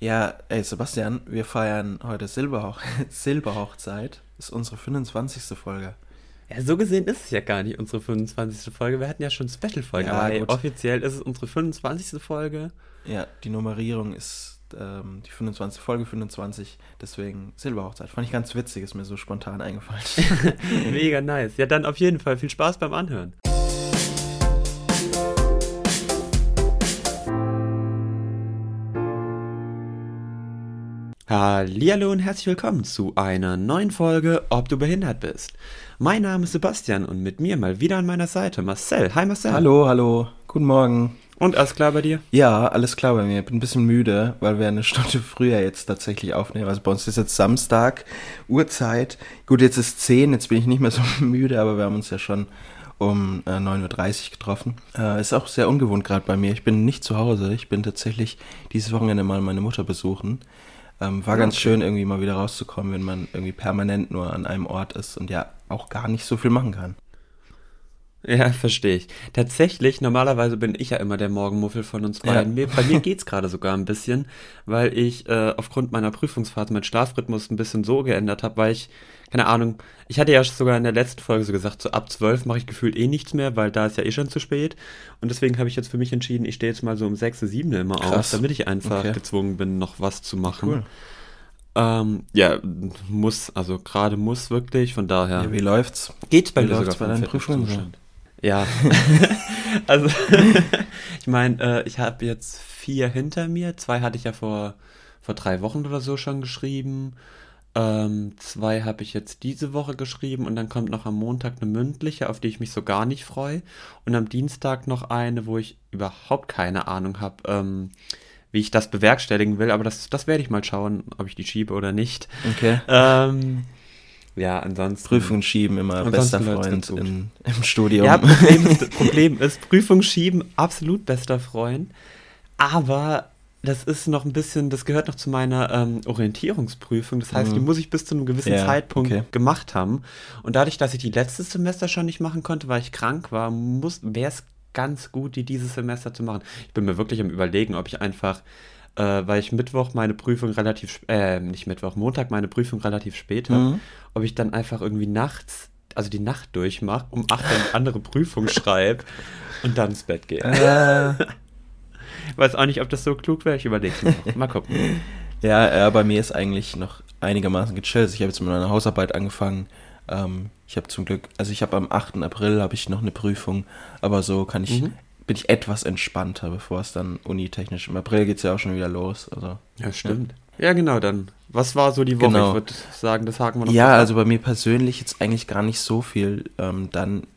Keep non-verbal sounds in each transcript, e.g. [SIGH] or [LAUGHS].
Ja, ey Sebastian, wir feiern heute Silberhoch [LAUGHS] Silberhochzeit. Ist unsere 25. Folge. Ja, so gesehen ist es ja gar nicht unsere 25. Folge. Wir hatten ja schon Special-Folgen, Ja, aber ey, offiziell ist es unsere 25. Folge. Ja, die Nummerierung ist ähm, die 25. Folge 25, deswegen Silberhochzeit. Fand ich ganz witzig, ist mir so spontan eingefallen. [LAUGHS] Mega nice. Ja, dann auf jeden Fall viel Spaß beim Anhören. Hallihallo und herzlich willkommen zu einer neuen Folge Ob du behindert bist. Mein Name ist Sebastian und mit mir mal wieder an meiner Seite Marcel. Hi Marcel. hallo, hallo, guten Morgen. Und alles klar bei dir? Ja, alles klar bei mir. Bin ein bisschen müde, weil wir eine Stunde [LAUGHS] früher jetzt tatsächlich aufnehmen. Also bei uns ist jetzt Samstag, Uhrzeit. Gut, jetzt ist 10, jetzt bin ich nicht mehr so [LAUGHS] müde, aber wir haben uns ja schon um äh, 9.30 Uhr getroffen. Äh, ist auch sehr ungewohnt gerade bei mir. Ich bin nicht zu Hause. Ich bin tatsächlich dieses Wochenende mal meine Mutter besuchen. Ähm, war ganz Okay. schön, irgendwie mal wieder rauszukommen, wenn man irgendwie permanent nur an einem Ort ist und ja auch gar nicht so viel machen kann. Ja, verstehe ich. Tatsächlich, normalerweise bin ich ja immer der Morgenmuffel von uns Ja. beiden. Mir, bei mir [LAUGHS] geht's gerade sogar ein bisschen, weil ich äh, aufgrund meiner Prüfungsphase meinen Schlafrhythmus ein bisschen so geändert habe, weil ich, keine Ahnung, ich hatte ja sogar in der letzten Folge so gesagt, so ab 12 mache ich gefühlt eh nichts mehr, weil da ist ja eh schon zu spät. Und deswegen habe ich jetzt für mich entschieden, ich stehe jetzt mal so um 6, 7 immer auf, Krass. damit ich einfach Okay. gezwungen bin, noch was zu machen. Cool. Ähm, ja, muss, also gerade muss wirklich, von daher. Ja, wie läuft's? Geht bei Wie läuft's sogar bei deinen Prüfungen. Ja, [LAUGHS] also [LAUGHS] ich meine, äh, ich habe jetzt vier hinter mir. Zwei hatte ich ja vor, vor drei Wochen oder so schon geschrieben. Ähm, zwei habe ich jetzt diese Woche geschrieben und dann kommt noch am Montag eine mündliche, auf die ich mich so gar nicht freue. Und am Dienstag noch eine, wo ich überhaupt keine Ahnung habe, ähm, wie ich das bewerkstelligen will. Aber das, das werde ich mal schauen, ob ich die schiebe oder nicht. Okay. Ähm, ja, ansonsten. Prüfungen schieben immer bester Freund in, im Studium. Ja, Problem ist, [LAUGHS] Problem ist, Prüfung schieben, absolut bester Freund. Aber das ist noch ein bisschen, das gehört noch zu meiner ähm, Orientierungsprüfung. Das heißt, Mhm. die muss ich bis zu einem gewissen Ja, Zeitpunkt okay. gemacht haben. Und dadurch, dass ich die letztes Semester schon nicht machen konnte, weil ich krank war, wäre es ganz gut, die dieses Semester zu machen. Ich bin mir wirklich am überlegen, ob ich einfach, äh, weil ich Mittwoch meine Prüfung relativ, äh, nicht Mittwoch, Montag meine Prüfung relativ spät habe, Mhm. ob ich dann einfach irgendwie nachts, also die Nacht durchmache, um 8 eine andere Prüfung [LAUGHS] schreibe und dann ins Bett gehe. Äh, [LAUGHS] weiß auch nicht, ob das so klug wäre, ich überlege noch. Mal gucken. [LAUGHS] ja, äh, bei mir ist eigentlich noch einigermaßen gechillt. Ich habe jetzt mit meiner Hausarbeit angefangen. Ähm, ich habe zum Glück, also ich habe am 8. April habe ich noch eine Prüfung, aber so kann ich, Mhm. Bin ich etwas entspannter, bevor es dann unitechnisch. Im April geht es ja auch schon wieder los. Also. Ja, stimmt. Ja, genau, dann. Was war so die Woche? Genau. Ich würde sagen, das haken wir noch Ja, also bei mir persönlich jetzt eigentlich gar nicht so viel. Ähm, dann,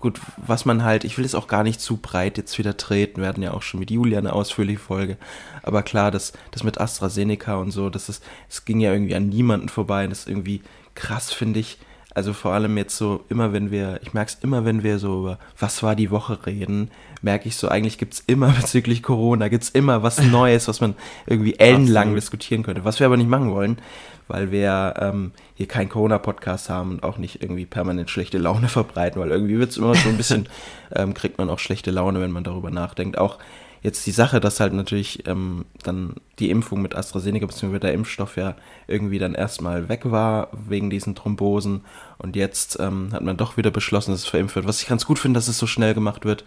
gut, was man halt, ich will es auch gar nicht zu breit jetzt wieder treten. Wir hatten ja auch schon mit Julia eine ausführliche Folge. Aber klar, das, das mit AstraZeneca und so, das ist, es ging ja irgendwie an niemanden vorbei. Das ist irgendwie krass, finde ich. Also vor allem jetzt so, immer wenn wir, ich merke es immer, wenn wir so über was war die Woche reden, merke ich so, eigentlich gibt es immer [LAUGHS] bezüglich Corona, gibt es immer was [LAUGHS] Neues, was man irgendwie ellenlang Absolut. diskutieren könnte. Was wir aber nicht machen wollen, weil wir ähm, hier keinen Corona-Podcast haben und auch nicht irgendwie permanent schlechte Laune [LAUGHS] verbreiten, weil irgendwie wird es immer so ein bisschen, ähm, kriegt man auch schlechte Laune, wenn man darüber nachdenkt. Auch jetzt die Sache, dass halt natürlich ähm, dann die Impfung mit AstraZeneca bzw. der Impfstoff ja irgendwie dann erstmal weg war wegen diesen Thrombosen und jetzt ähm, hat man doch wieder beschlossen, dass es verimpft wird. Was ich ganz gut finde, dass es so schnell gemacht wird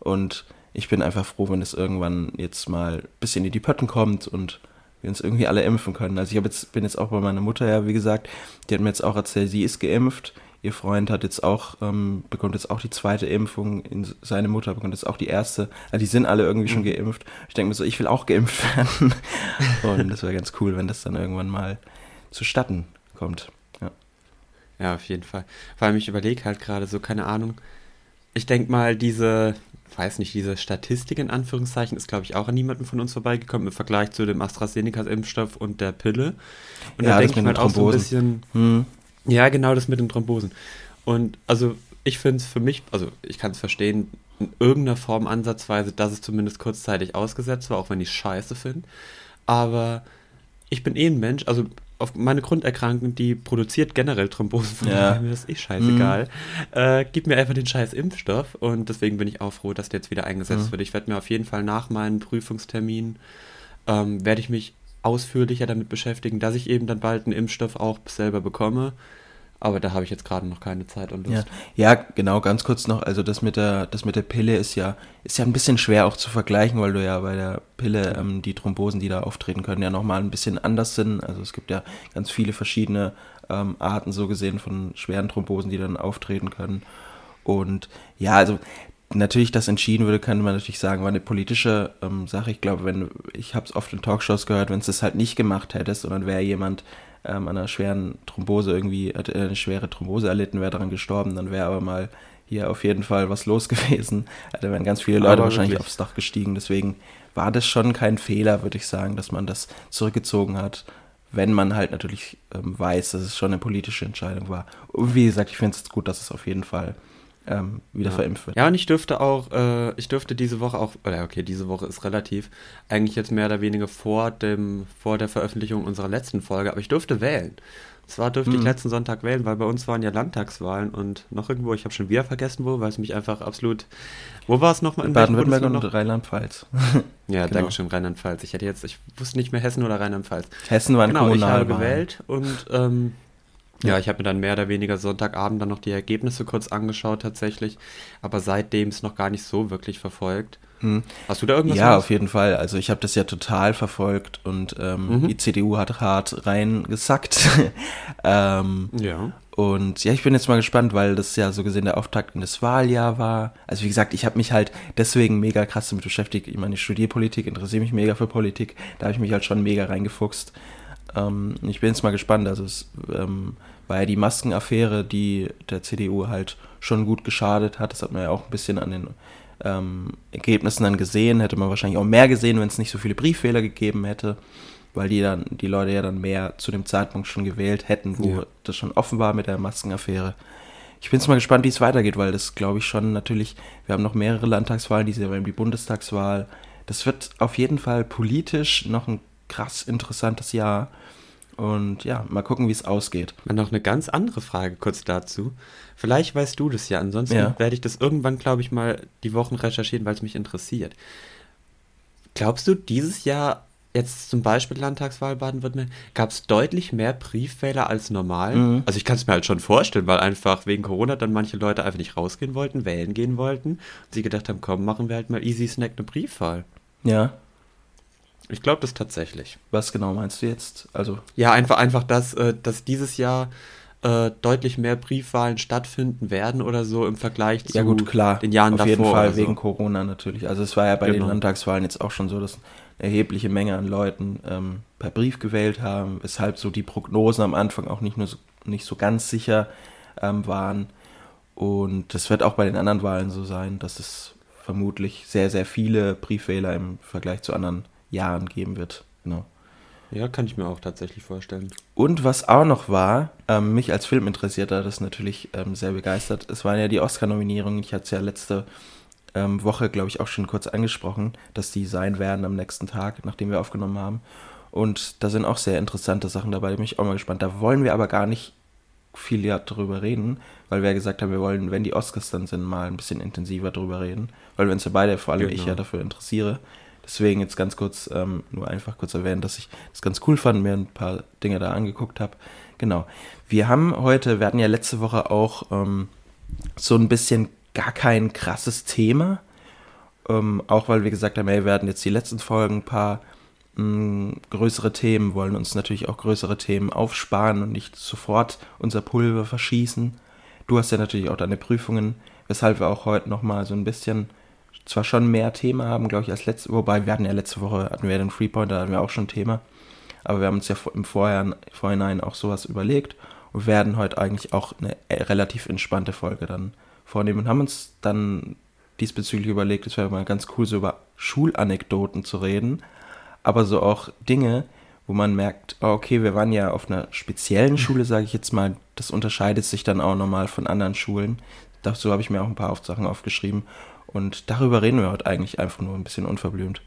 und ich bin einfach froh, wenn es irgendwann jetzt mal ein bisschen in die Pötten kommt und wir uns irgendwie alle impfen können. Also ich jetzt, bin jetzt auch bei meiner Mutter, ja, wie gesagt, die hat mir jetzt auch erzählt, sie ist geimpft. Ihr Freund hat jetzt auch, ähm, bekommt jetzt auch die zweite Impfung, in, seine Mutter bekommt jetzt auch die erste. Also die sind alle irgendwie schon geimpft. Ich denke mir so, ich will auch geimpft [LAUGHS] werden. Und das wäre ganz cool, wenn das dann irgendwann mal zustatten kommt. Ja. Ja, auf jeden Fall. Vor allem, ich überlege halt gerade so, keine Ahnung. Ich denke mal, diese, weiß nicht, diese Statistik in Anführungszeichen ist, glaube ich, auch an niemandem von uns vorbeigekommen im Vergleich zu dem AstraZeneca-Impfstoff und der Pille. Und Ja, da denke ich mal den auch so ein bisschen, Hm. Ja, genau das mit den Thrombosen. Und also ich finde es für mich, also ich kann es verstehen, in irgendeiner Form ansatzweise, dass es zumindest kurzzeitig ausgesetzt war, auch wenn ich es scheiße finde. Aber ich bin eh ein Mensch, also auf meine Grunderkrankung, die produziert generell Thrombosen, von Ja. mir das eh scheißegal. Äh, gib mir einfach den scheiß Impfstoff und deswegen bin ich auch froh, dass der jetzt wieder eingesetzt Mhm. wird. Ich werde mir auf jeden Fall nach meinem Prüfungstermin, ähm, werde ich mich ausführlicher damit beschäftigen, dass ich eben dann bald einen Impfstoff auch selber bekomme. Aber da habe ich jetzt gerade noch keine Zeit und Lust. Ja. ja, genau, ganz kurz noch. Also das mit der, das mit der Pille ist ja, ist ja ein bisschen schwer auch zu vergleichen, weil du ja bei der Pille ähm, die Thrombosen, die da auftreten können, ja nochmal ein bisschen anders sind. Also es gibt ja ganz viele verschiedene ähm, Arten so gesehen von schweren Thrombosen, die dann auftreten können. Und ja, also natürlich das entschieden würde, könnte man natürlich sagen, war eine politische ähm, Sache. Ich glaube, wenn ich habe es oft in Talkshows gehört, wenn es das halt nicht gemacht hättest und dann wäre jemand ähm, an einer schweren Thrombose irgendwie, hat eine schwere Thrombose erlitten, wäre daran gestorben, dann wäre aber mal hier auf jeden Fall was los [LAUGHS] gewesen. Da wären ganz viele Leute aber wahrscheinlich wirklich. aufs Dach gestiegen. Deswegen war das schon kein Fehler, würde ich sagen, dass man das zurückgezogen hat, wenn man halt natürlich ähm, weiß, dass es schon eine politische Entscheidung war. Und wie gesagt, ich finde es gut, dass es auf jeden Fall ähm, wieder ja. verimpft wird. Ja, und ich dürfte auch, äh, ich dürfte diese Woche auch, oder okay, diese Woche ist relativ, eigentlich jetzt mehr oder weniger vor dem, vor der Veröffentlichung unserer letzten Folge, aber ich durfte wählen. Und zwar durfte mhm. ich letzten Sonntag wählen, weil bei uns waren ja Landtagswahlen und noch irgendwo, ich habe schon wieder vergessen wo, weil es mich einfach absolut. Wo war es nochmal? In Baden-Württemberg und Rheinland-Pfalz. [LAUGHS] ja, genau. danke schön, Rheinland-Pfalz. Ich hätte jetzt, ich wusste nicht mehr Hessen oder Rheinland-Pfalz. Hessen waren genau, ich habe gewählt und ähm, ja, ich habe mir dann mehr oder weniger Sonntagabend dann noch die Ergebnisse kurz angeschaut tatsächlich, aber seitdem es noch gar nicht so wirklich verfolgt. Hm. Hast du da irgendwas? Ja, auf jeden Fall. Also ich habe das ja total verfolgt und ähm, mhm. die CDU hat hart reingesackt. [LAUGHS] ähm, ja. Und ja, ich bin jetzt mal gespannt, weil das ja so gesehen der Auftakt in das Wahljahr war. Also wie gesagt, ich habe mich halt deswegen mega krass damit beschäftigt. Ich meine, ich studiere Politik, interessiere mich mega für Politik. Da habe ich mich halt schon mega reingefuchst. Ähm, ich bin jetzt mal gespannt. Also es ähm, war ja die Maskenaffäre, die der CDU halt schon gut geschadet hat. Das hat man ja auch ein bisschen an den ähm, Ergebnissen dann gesehen. Hätte man wahrscheinlich auch mehr gesehen, wenn es nicht so viele Brieffehler gegeben hätte, weil die dann die Leute ja dann mehr zu dem Zeitpunkt schon gewählt hätten, wo ja. das schon offen war mit der Maskenaffäre. Ich bin jetzt mal gespannt, wie es weitergeht, weil das glaube ich schon natürlich, wir haben noch mehrere Landtagswahlen, diese die Bundestagswahl. Das wird auf jeden Fall politisch noch ein krass interessantes Jahr. Und ja, mal gucken, wie es ausgeht. Noch eine ganz andere Frage kurz dazu. Vielleicht weißt du das ja, ansonsten ja. werde ich das irgendwann, glaube ich, mal die Wochen recherchieren, weil es mich interessiert. Glaubst du, dieses Jahr, jetzt zum Beispiel Landtagswahl Baden-Württemberg, gab es deutlich mehr Briefwähler als normal? Mhm. Also ich kann es mir halt schon vorstellen, weil einfach wegen Corona dann manche Leute einfach nicht rausgehen wollten, wählen gehen wollten und sie gedacht haben, komm, machen wir halt mal easy snack eine Briefwahl. Ja, ich glaube das tatsächlich. Was genau meinst du jetzt? Also ja, einfach einfach, dass, äh, dass dieses Jahr äh, deutlich mehr Briefwahlen stattfinden werden oder so im Vergleich zu ja, gut, klar. den Jahren Auf davor. Auf jeden Fall wegen Corona natürlich. Also es war ja bei genau. den Landtagswahlen jetzt auch schon so, dass eine erhebliche Menge an Leuten ähm, per Brief gewählt haben, weshalb so die Prognosen am Anfang auch nicht nur so, nicht so ganz sicher ähm, waren. Und das wird auch bei den anderen Wahlen so sein, dass es vermutlich sehr, sehr viele Briefwähler im Vergleich zu anderen Jahren geben wird. Genau. Ja, kann ich mir auch tatsächlich vorstellen. Und was auch noch war, ähm, mich als Filminteressierter das natürlich ähm, sehr begeistert, es waren ja die Oscar-Nominierungen. Ich hatte es ja letzte ähm, Woche, glaube ich, auch schon kurz angesprochen, dass die sein werden am nächsten Tag, nachdem wir aufgenommen haben. Und da sind auch sehr interessante Sachen dabei, da bin ich auch mal gespannt. Da wollen wir aber gar nicht viel darüber reden, weil wir ja gesagt haben, wir wollen, wenn die Oscars dann sind, mal ein bisschen intensiver darüber reden, weil wir uns ja beide, vor allem genau. ich ja dafür interessiere. Deswegen jetzt ganz kurz, ähm, nur einfach kurz erwähnen, dass ich das ganz cool fand, mir ein paar Dinge da angeguckt habe. Genau. Wir haben heute, wir hatten ja letzte Woche auch ähm, so ein bisschen gar kein krasses Thema. Ähm, auch weil wir gesagt haben, hey, wir werden jetzt die letzten Folgen ein paar mh, mm, größere Themen, wollen uns natürlich auch größere Themen aufsparen und nicht sofort unser Pulver verschießen. Du hast ja natürlich auch deine Prüfungen, weshalb wir auch heute nochmal so ein bisschen zwar schon mehr Thema haben, glaube ich, als letzte, wobei wir hatten ja letzte Woche, hatten wir den Freepoint, da hatten wir auch schon Thema, aber wir haben uns ja im Vorhinein, auch sowas überlegt und werden heute eigentlich auch eine äh, relativ entspannte Folge dann vornehmen und haben uns dann diesbezüglich überlegt, es wäre mal ganz cool, so über Schulanekdoten zu reden, aber so auch Dinge, wo man merkt, oh, okay, wir waren ja auf einer speziellen Schule, sage ich jetzt mal, das unterscheidet sich dann auch nochmal von anderen Schulen. Dazu habe ich mir auch ein paar Sachen aufgeschrieben und darüber reden wir heute eigentlich einfach nur ein bisschen unverblümt.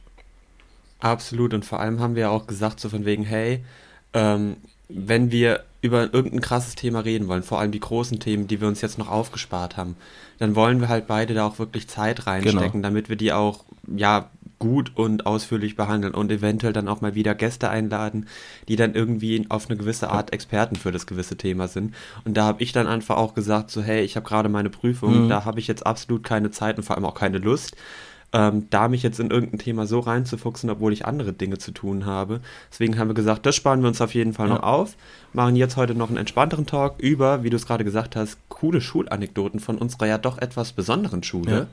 Absolut. Und vor allem haben wir ja auch gesagt, so von wegen, hey, ähm, wenn wir über irgendein krasses Thema reden wollen, vor allem die großen Themen, die wir uns jetzt noch aufgespart haben, dann wollen wir halt beide da auch wirklich Zeit reinstecken, genau. damit wir die auch, ja, gut und ausführlich behandeln und eventuell dann auch mal wieder Gäste einladen, die dann irgendwie auf eine gewisse Art Experten für das gewisse Thema sind. Und da habe ich dann einfach auch gesagt, so hey, ich habe gerade meine Prüfung, mhm. da habe ich jetzt absolut keine Zeit und vor allem auch keine Lust. Ähm, da mich jetzt in irgendein Thema so reinzufuchsen, obwohl ich andere Dinge zu tun habe. Deswegen haben wir gesagt, das sparen wir uns auf jeden Fall ja. noch auf. Machen jetzt heute noch einen entspannteren Talk über, wie du es gerade gesagt hast, coole Schulanekdoten von unserer ja doch etwas besonderen Schule. Ja.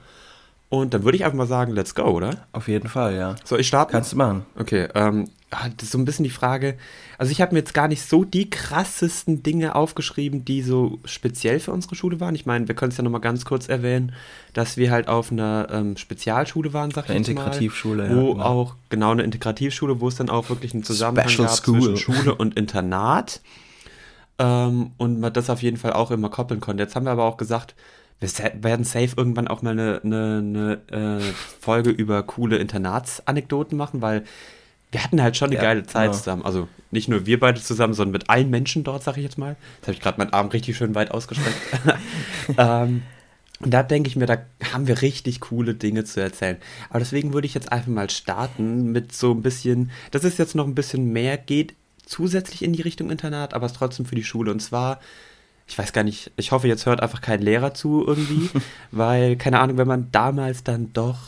Und dann würde ich einfach mal sagen, let's go, oder? Auf jeden Fall, ja. Soll ich starten? Kannst du machen. Okay, ähm, ah, das ist so ein bisschen die Frage. Also ich habe mir jetzt gar nicht so die krassesten Dinge aufgeschrieben, die so speziell für unsere Schule waren. Ich meine, wir können es ja nochmal ganz kurz erwähnen, dass wir halt auf einer ähm, Spezialschule waren, sag ich eine Integrativschule, mal, Wo ja, genau. auch, genau, eine Integrativschule, wo es dann auch wirklich einen Zusammenhang Special gab School. zwischen Schule [LAUGHS] und Internat. Ähm, und man das auf jeden Fall auch immer koppeln konnte. Jetzt haben wir aber auch gesagt, wir werden safe irgendwann auch mal eine, eine, eine äh, Folge über coole Internatsanekdoten machen, weil wir hatten halt schon eine ja, geile Zeit genau. zusammen. Also nicht nur wir beide zusammen, sondern mit allen Menschen dort, sag ich jetzt mal. Jetzt habe ich gerade meinen Arm richtig schön weit ausgestreckt. [LAUGHS] ähm, und da denke ich mir, da haben wir richtig coole Dinge zu erzählen. Aber deswegen würde ich jetzt einfach mal starten mit so ein bisschen, dass es jetzt noch ein bisschen mehr geht, zusätzlich in die Richtung Internat, aber es trotzdem für die Schule. Und zwar ich weiß gar nicht, ich hoffe, jetzt hört einfach kein Lehrer zu irgendwie, [LAUGHS] weil, keine Ahnung, wenn man damals dann doch,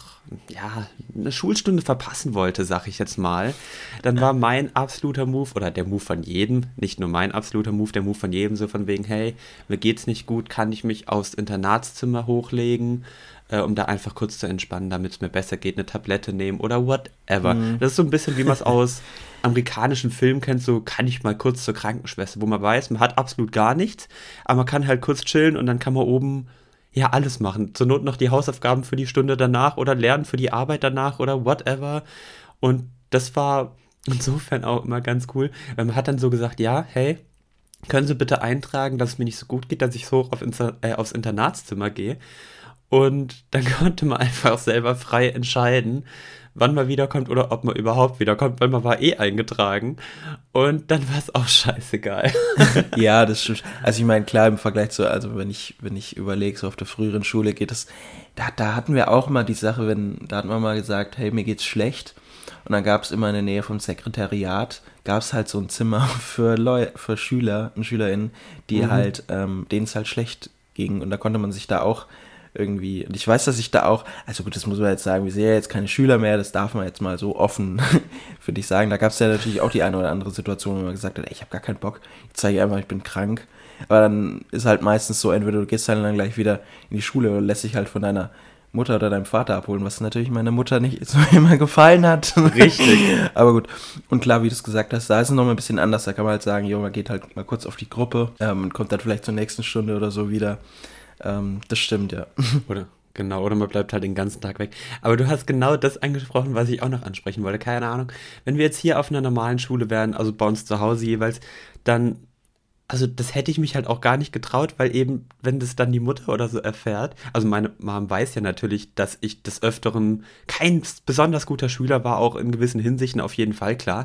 ja, eine Schulstunde verpassen wollte, sag ich jetzt mal, dann war mein absoluter Move, oder der Move von jedem, nicht nur mein absoluter Move, der Move von jedem, so von wegen, hey, mir geht's nicht gut, kann ich mich aufs Internatszimmer hochlegen, äh, um da einfach kurz zu entspannen, damit es mir besser geht, eine Tablette nehmen oder whatever. Mhm. Das ist so ein bisschen, wie man es [LAUGHS] aus amerikanischen Filmen kennt, so kann ich mal kurz zur Krankenschwester, wo man weiß, man hat absolut gar nichts, aber man kann halt kurz chillen und dann kann man oben ja alles machen. Zur Not noch die Hausaufgaben für die Stunde danach oder lernen für die Arbeit danach oder whatever. Und das war insofern auch immer ganz cool, man hat dann so gesagt, ja, hey, können Sie bitte eintragen, dass es mir nicht so gut geht, dass ich so auf Inter äh, aufs Internatszimmer gehe. Und dann [LAUGHS] konnte man einfach selber frei entscheiden, wann man wiederkommt oder ob man überhaupt wiederkommt, weil man war eh eingetragen. Und dann war es auch scheißegal. [LAUGHS] ja, das [LAUGHS] stimmt. Also ich meine, klar, im Vergleich zu, also wenn ich, wenn ich überlege, so auf der früheren Schule geht es, da, da hatten wir auch mal die Sache, wenn, da hatten wir mal gesagt, hey, mir geht's schlecht. Und dann gab es immer in der Nähe vom Sekretariat, gab es halt so ein Zimmer [LAUGHS] für Leu für Schüler und Schülerinnen, die mhm. halt, ähm, denen es halt schlecht ging. Und da konnte man sich da auch irgendwie. Und ich weiß, dass ich da auch, also gut, das muss man jetzt sagen, wir sehen ja jetzt keine Schüler mehr, das darf man jetzt mal so offen, [LAUGHS] würde ich sagen. Da gab es ja natürlich auch die eine oder andere Situation, wo man gesagt hat, ey, ich habe gar keinen Bock, ich zeige einfach, ich bin krank. Aber dann ist halt meistens so, entweder du gehst dann, dann gleich wieder in die Schule oder lässt dich halt von deiner Mutter oder deinem Vater abholen, was natürlich meiner Mutter nicht [LAUGHS] so immer gefallen hat. Richtig. [LAUGHS] Aber gut. Und klar, wie du es gesagt hast, da ist es nochmal ein bisschen anders. Da kann man halt sagen, jo, man geht halt mal kurz auf die Gruppe ähm, und kommt dann vielleicht zur nächsten Stunde oder so wieder. Ähm, das stimmt, ja. [LAUGHS] Oder? Genau, oder man bleibt halt den ganzen Tag weg. Aber du hast genau das angesprochen, was ich auch noch ansprechen wollte. Keine Ahnung. Wenn wir jetzt hier auf einer normalen Schule wären, also bei uns zu Hause jeweils, dann, also das hätte ich mich halt auch gar nicht getraut, weil eben, wenn das dann die Mutter oder so erfährt, also meine Mom weiß ja natürlich, dass ich des Öfteren kein besonders guter Schüler war, auch in gewissen Hinsichten auf jeden Fall klar.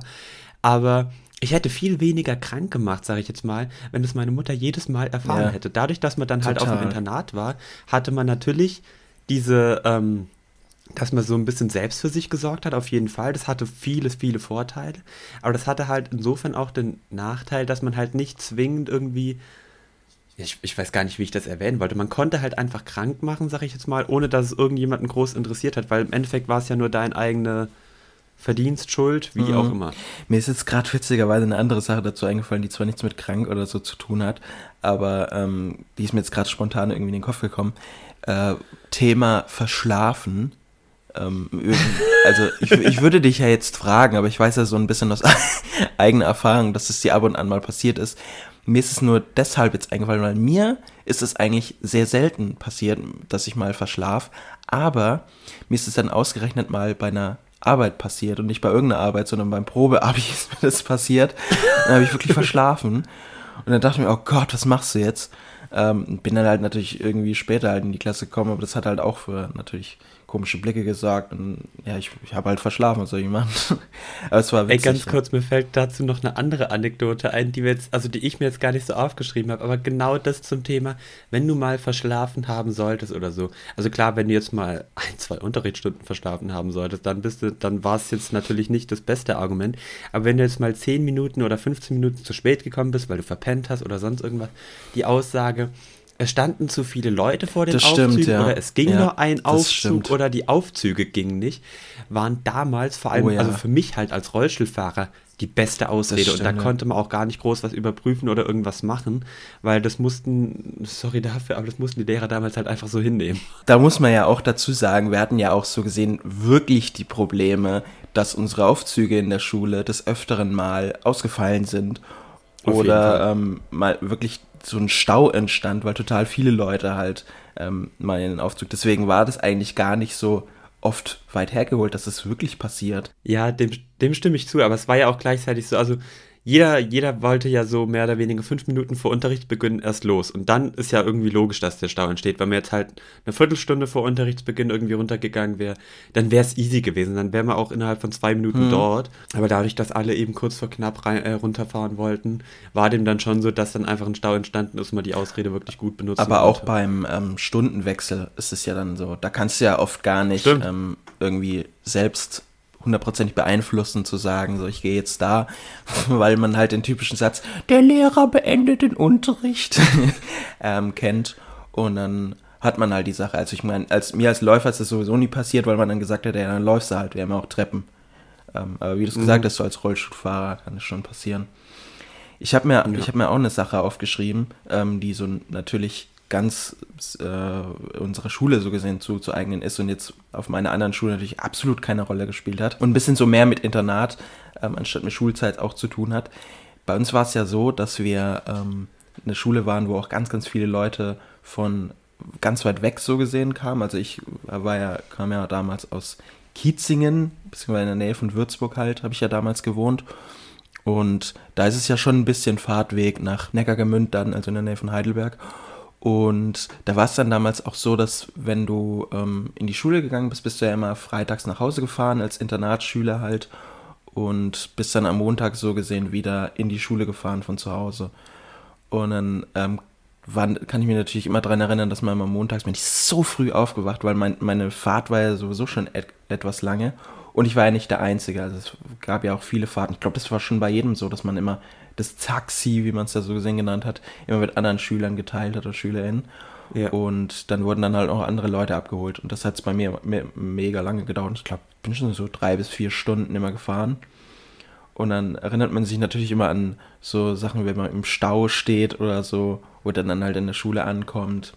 Aber ich hätte viel weniger krank gemacht, sage ich jetzt mal, wenn es meine Mutter jedes Mal erfahren ja. hätte. Dadurch, dass man dann Total. halt auf dem Internat war, hatte man natürlich diese, ähm, dass man so ein bisschen selbst für sich gesorgt hat, auf jeden Fall. Das hatte viele, viele Vorteile. Aber das hatte halt insofern auch den Nachteil, dass man halt nicht zwingend irgendwie ich, ich, weiß gar nicht, wie ich das erwähnen wollte. Man konnte halt einfach krank machen, sag ich jetzt mal, ohne dass es irgendjemanden groß interessiert hat, weil im Endeffekt war es ja nur dein eigene, Verdienst, Schuld, wie mhm. auch immer. Mir ist jetzt gerade witzigerweise eine andere Sache dazu eingefallen, die zwar nichts mit krank oder so zu tun hat, aber ähm, die ist mir jetzt gerade spontan irgendwie in den Kopf gekommen. Äh, Thema Verschlafen. Ähm, [LAUGHS] also ich, ich würde dich ja jetzt fragen, aber ich weiß ja so ein bisschen aus [LAUGHS] eigener Erfahrung, dass es dir ab und an mal passiert ist. Mir ist es nur deshalb jetzt eingefallen, weil mir ist es eigentlich sehr selten passiert, dass ich mal verschlaf. Aber mir ist es dann ausgerechnet mal bei einer Arbeit passiert und nicht bei irgendeiner Arbeit, sondern beim Probeabi ist mir das [LAUGHS] passiert. Dann habe ich wirklich verschlafen. Und dann dachte ich mir, oh Gott, was machst du jetzt? Ähm, bin dann halt natürlich irgendwie später halt in die Klasse gekommen, aber das hat halt auch für natürlich komische Blicke gesagt und ja, ich, ich habe halt verschlafen, was soll ich machen? [LAUGHS] Aber es war witzig. Ey, ganz kurz, mir fällt dazu noch eine andere Anekdote ein, die wir jetzt, also die ich mir jetzt gar nicht so aufgeschrieben habe, aber genau das zum Thema, wenn du mal verschlafen haben solltest oder so. Also klar, wenn du jetzt mal ein, zwei Unterrichtsstunden verschlafen haben solltest, dann bist du, dann war es jetzt natürlich nicht das beste Argument. Aber wenn du jetzt mal 10 Minuten oder 15 Minuten zu spät gekommen bist, weil du verpennt hast oder sonst irgendwas, die Aussage, es standen zu viele Leute vor den das Aufzügen stimmt, ja. oder es ging ja, nur ein Aufzug oder die Aufzüge gingen nicht, waren damals vor allem, oh, ja. also für mich halt als Rollstuhlfahrer, die beste Ausrede. Stimmt, und da konnte man auch gar nicht groß was überprüfen oder irgendwas machen, weil das mussten, sorry dafür, aber das mussten die Lehrer damals halt einfach so hinnehmen. Da muss man ja auch dazu sagen, wir hatten ja auch so gesehen wirklich die Probleme, dass unsere Aufzüge in der Schule des Öfteren mal ausgefallen sind. Auf oder ähm, mal wirklich so ein Stau entstand, weil total viele Leute halt ähm, mal in den Aufzug. Deswegen war das eigentlich gar nicht so oft weit hergeholt, dass es wirklich passiert. Ja, dem, dem stimme ich zu, aber es war ja auch gleichzeitig so, also jeder, jeder wollte ja so mehr oder weniger fünf Minuten vor Unterrichtsbeginn erst los. Und dann ist ja irgendwie logisch, dass der Stau entsteht. Wenn man jetzt halt eine Viertelstunde vor Unterrichtsbeginn irgendwie runtergegangen wäre, dann wäre es easy gewesen. Dann wären wir auch innerhalb von zwei Minuten hm. dort. Aber dadurch, dass alle eben kurz vor knapp rein, äh, runterfahren wollten, war dem dann schon so, dass dann einfach ein Stau entstanden ist und man die Ausrede wirklich gut benutzt Aber auch beim ähm, Stundenwechsel ist es ja dann so. Da kannst du ja oft gar nicht ähm, irgendwie selbst hundertprozentig beeinflussen, zu sagen, so ich gehe jetzt da, [LAUGHS] weil man halt den typischen Satz, der Lehrer beendet den Unterricht, [LAUGHS] ähm, kennt. Und dann hat man halt die Sache. Also ich meine, als mir als Läufer ist das sowieso nie passiert, weil man dann gesagt hat, ja, dann läufst du halt, wir haben ja auch Treppen. Ähm, aber wie du es mhm. gesagt hast, so als Rollstuhlfahrer kann es schon passieren. Ich habe mir, ja. ich hab mir auch eine Sache aufgeschrieben, ähm, die so natürlich ganz äh, unserer Schule so gesehen zuzueignen ist und jetzt auf meiner anderen Schule natürlich absolut keine Rolle gespielt hat und ein bisschen so mehr mit Internat ähm, anstatt mit Schulzeit auch zu tun hat. Bei uns war es ja so, dass wir ähm, eine Schule waren, wo auch ganz, ganz viele Leute von ganz weit weg so gesehen kamen. Also ich war ja, kam ja damals aus Kietzingen, beziehungsweise in der Nähe von Würzburg halt, habe ich ja damals gewohnt. Und da ist es ja schon ein bisschen Fahrtweg nach Neckargemünd dann, also in der Nähe von Heidelberg. Und da war es dann damals auch so, dass wenn du ähm, in die Schule gegangen bist, bist du ja immer freitags nach Hause gefahren als Internatsschüler halt und bist dann am Montag so gesehen wieder in die Schule gefahren von zu Hause. Und dann ähm, war, kann ich mich natürlich immer daran erinnern, dass man immer montags bin ich so früh aufgewacht, weil mein, meine Fahrt war ja sowieso schon et etwas lange und ich war ja nicht der Einzige. Also es gab ja auch viele Fahrten. Ich glaube, das war schon bei jedem so, dass man immer das Taxi, wie man es ja so gesehen genannt hat, immer mit anderen Schülern geteilt hat oder SchülerInnen. Ja. Und dann wurden dann halt auch andere Leute abgeholt. Und das hat es bei mir me mega lange gedauert. Ich glaube, ich bin schon so drei bis vier Stunden immer gefahren. Und dann erinnert man sich natürlich immer an so Sachen, wenn man im Stau steht oder so, wo dann halt in der Schule ankommt.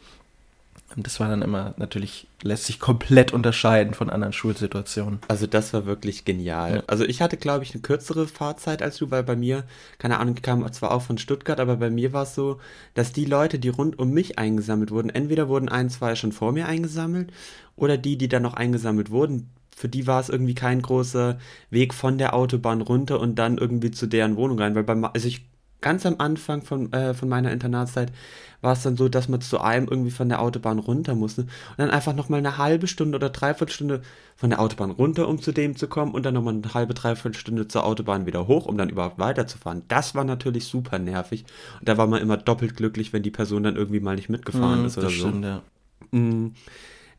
Und das war dann immer natürlich, lässt sich komplett unterscheiden von anderen Schulsituationen. Also das war wirklich genial. Ja. Also ich hatte, glaube ich, eine kürzere Fahrzeit als du, weil bei mir, keine Ahnung, ich kam zwar auch von Stuttgart, aber bei mir war es so, dass die Leute, die rund um mich eingesammelt wurden, entweder wurden ein, zwei schon vor mir eingesammelt oder die, die dann noch eingesammelt wurden, für die war es irgendwie kein großer Weg von der Autobahn runter und dann irgendwie zu deren Wohnung rein, weil beim, also ich ganz am Anfang von, äh, von meiner Internatszeit war es dann so, dass man zu einem irgendwie von der Autobahn runter musste und dann einfach nochmal eine halbe Stunde oder dreiviertel Stunde von der Autobahn runter, um zu dem zu kommen und dann nochmal eine halbe, dreiviertel Stunde zur Autobahn wieder hoch, um dann überhaupt weiterzufahren. Das war natürlich super nervig und da war man immer doppelt glücklich, wenn die Person dann irgendwie mal nicht mitgefahren mm, ist oder so. Stimmt, ja. Mm.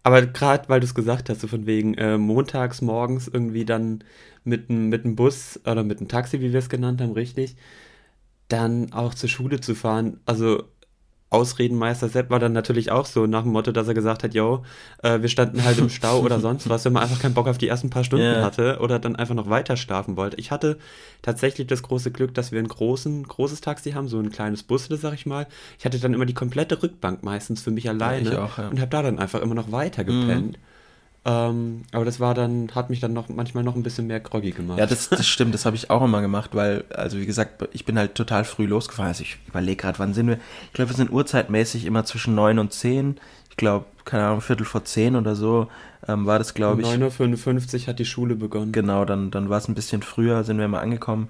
Aber gerade weil du es gesagt hast, so von wegen äh, montags morgens irgendwie dann mit einem mit Bus oder mit einem Taxi, wie wir es genannt haben, richtig, dann auch zur Schule zu fahren. Also Ausredenmeister Sepp war dann natürlich auch so nach dem Motto, dass er gesagt hat, yo, äh, wir standen halt im Stau oder [LAUGHS] sonst was, wenn man einfach keinen Bock auf die ersten paar Stunden yeah. hatte oder dann einfach noch weiter schlafen wollte. Ich hatte tatsächlich das große Glück, dass wir ein großen, großes Taxi haben, so ein kleines Busle, sag ich mal. Ich hatte dann immer die komplette Rückbank meistens für mich alleine ja, auch, ja. und habe da dann einfach immer noch weiter gepennt. Mhm. Ähm, aber das war dann, hat mich dann noch manchmal noch ein bisschen mehr groggy gemacht. Ja, das, das stimmt, das habe ich auch immer gemacht, weil, also wie gesagt, ich bin halt total früh losgefahren. Also ich überlege gerade, wann sind wir? Ich glaube, wir sind uhrzeitmäßig immer zwischen 9 und 10. Ich glaube, keine Ahnung, Viertel vor 10 oder so ähm, war das, glaube ich. 9.55 Uhr hat die Schule begonnen. Genau, dann, dann war es ein bisschen früher, sind wir mal angekommen.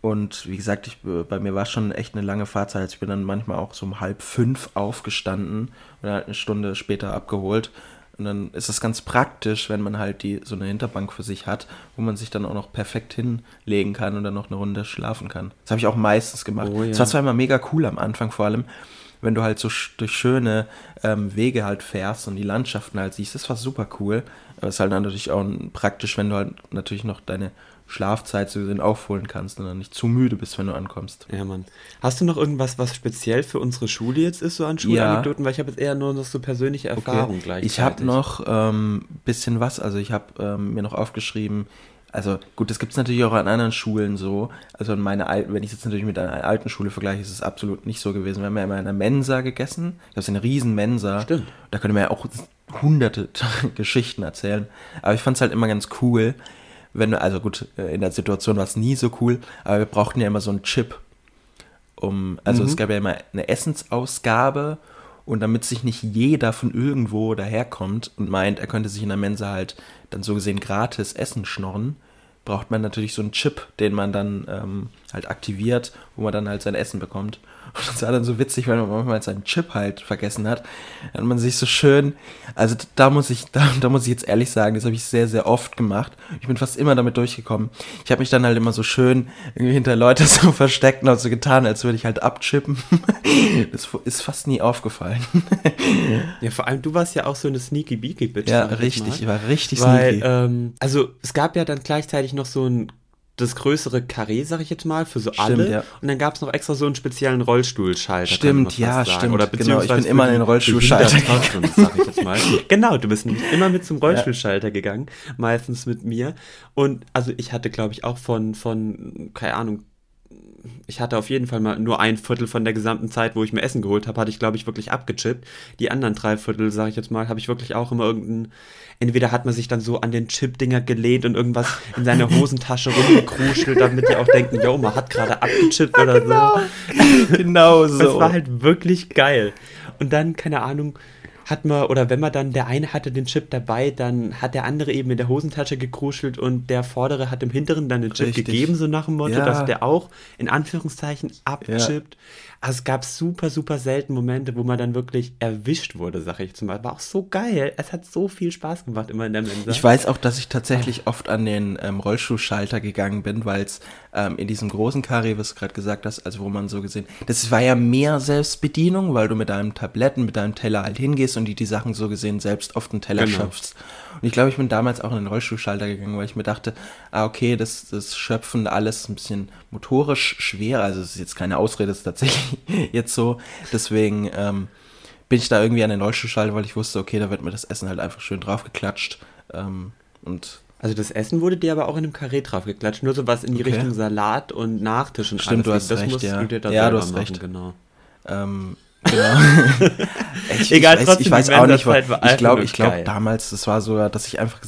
Und wie gesagt, ich, bei mir war es schon echt eine lange Fahrzeit. Also ich bin dann manchmal auch so um halb fünf aufgestanden und halt eine Stunde später abgeholt Und dann ist es ganz praktisch, wenn man halt die so eine Hinterbank für sich hat, wo man sich dann auch noch perfekt hinlegen kann und dann noch eine Runde schlafen kann. Das habe ich auch meistens gemacht. Es Oh ja. war zwar immer mega cool am Anfang, vor allem, wenn du halt so durch schöne ähm, Wege halt fährst und die Landschaften halt siehst. Das war super cool. Aber es ist halt natürlich auch praktisch, wenn du halt natürlich noch deine Schlafzeit so gesehen aufholen kannst und dann nicht zu müde bist, wenn du ankommst. Ja, Mann. Hast du noch irgendwas, was speziell für unsere Schule jetzt ist, so an Schulanekdoten? Weil ich habe jetzt eher nur noch so persönliche Erfahrung gleich. Ich habe noch ein ähm, bisschen was, also ich habe ähm, mir noch aufgeschrieben, also gut, das gibt es natürlich auch an anderen Schulen so. Also in meiner alten, wenn ich jetzt natürlich mit einer alten Schule vergleiche, ist es absolut nicht so gewesen. Wir haben ja immer in einer Mensa gegessen. Das ist eine riesen Mensa. Stimmt. Da können wir ja auch hunderte [LAUGHS] Geschichten erzählen. Aber ich fand es halt immer ganz cool, wenn du, also gut, äh, in der Situation war es nie so cool, aber wir brauchten ja immer so einen Chip. Um, also Mhm. es gab ja immer eine Essensausgabe und damit sich nicht jeder von irgendwo daherkommt und meint, er könnte sich in der Mensa halt dann so gesehen gratis Essen schnorren, braucht man natürlich so einen Chip, den man dann ähm, halt aktiviert, wo man dann halt sein Essen bekommt. Und das war dann so witzig, weil man manchmal seinen Chip halt vergessen hat. Hat man sich so schön, also da muss ich, [LAUGHS] da, da muss ich jetzt ehrlich sagen, das habe ich sehr, sehr oft gemacht. Ich bin fast immer damit durchgekommen. Ich habe mich dann halt immer so schön irgendwie hinter Leute [LAUGHS] so versteckt und so getan, als würde ich halt abchippen. [LAUGHS] Das ist fast nie aufgefallen. Ja, vor allem du warst ja auch so eine sneaky beaky Bitch. Ja, richtig, ich war richtig Weil, sneaky. ähm, also es gab ja dann gleichzeitig noch so ein das größere Karree, sag ich jetzt mal, für so Stimmt, alle. ja. Und dann gab es noch extra so einen speziellen Rollstuhlschalter. Stimmt, ja, sagen. stimmt, Oder genau, ich bin immer in den Rollstuhlschalter Behindertenfassung, sag ich jetzt mal. [LAUGHS] genau, du bist nämlich immer mit zum Rollstuhlschalter gegangen, meistens mit mir. Und also ich hatte, glaube ich, auch von, von, keine Ahnung, ich hatte auf jeden Fall mal nur ein Viertel von der gesamten Zeit, wo ich mir Essen geholt habe, hatte ich, glaube ich, wirklich abgechippt. Die anderen drei Viertel, sage ich jetzt mal, habe ich wirklich auch immer irgendein. Entweder hat man sich dann so an den Chip-Dinger gelehnt und irgendwas in seine [LAUGHS] Hosentasche rumgekruschelt, damit die auch denken, yo, man hat gerade abgechippt oder so. genau [LAUGHS] Es so. war halt wirklich geil. Und dann, keine Ahnung, hat man, oder wenn man dann, der eine hatte den Chip dabei, dann hat der andere eben in der Hosentasche gekruschelt und der vordere hat dem hinteren dann den Chip Richtig. gegeben, so nach dem Motto, Ja. dass der auch in Anführungszeichen abchippt. Also es gab super, super selten Momente, wo man dann wirklich erwischt wurde, sag ich zum Beispiel. War auch so geil. Es hat so viel Spaß gemacht immer in der Mensa. Ich weiß auch, dass ich tatsächlich oft an den ähm, Rollstuhlschalter gegangen bin, weil es ähm, in diesem großen Karree, was du gerade gesagt hast, also wo man so gesehen, das war ja mehr Selbstbedienung, weil du mit deinem Tabletten, mit deinem Teller halt hingehst und die die Sachen so gesehen selbst auf den Teller Genau. schöpfst. Und ich glaube, ich bin damals auch in den Rollstuhlschalter gegangen, weil ich mir dachte, ah, okay, das, das Schöpfen alles ein bisschen motorisch schwer, also es ist jetzt keine Ausrede, es ist tatsächlich [LAUGHS] jetzt so, deswegen ähm, bin ich da irgendwie an den Rollstuhlschalter, weil ich wusste, okay, da wird mir das Essen halt einfach schön draufgeklatscht. Ähm, und Also das Essen wurde dir aber auch in einem Karree drauf geklatscht, nur so was in die Okay. Richtung Salat und Nachtisch und Stimmt, du alles. hast das recht, ja. du Ja, du hast machen, recht. genau. ähm, genau. [LAUGHS] ich, Egal, ich weiß, trotzdem, ich weiß auch nicht, wa- war ich glaube, ich glaube damals, das war sogar, dass ich einfach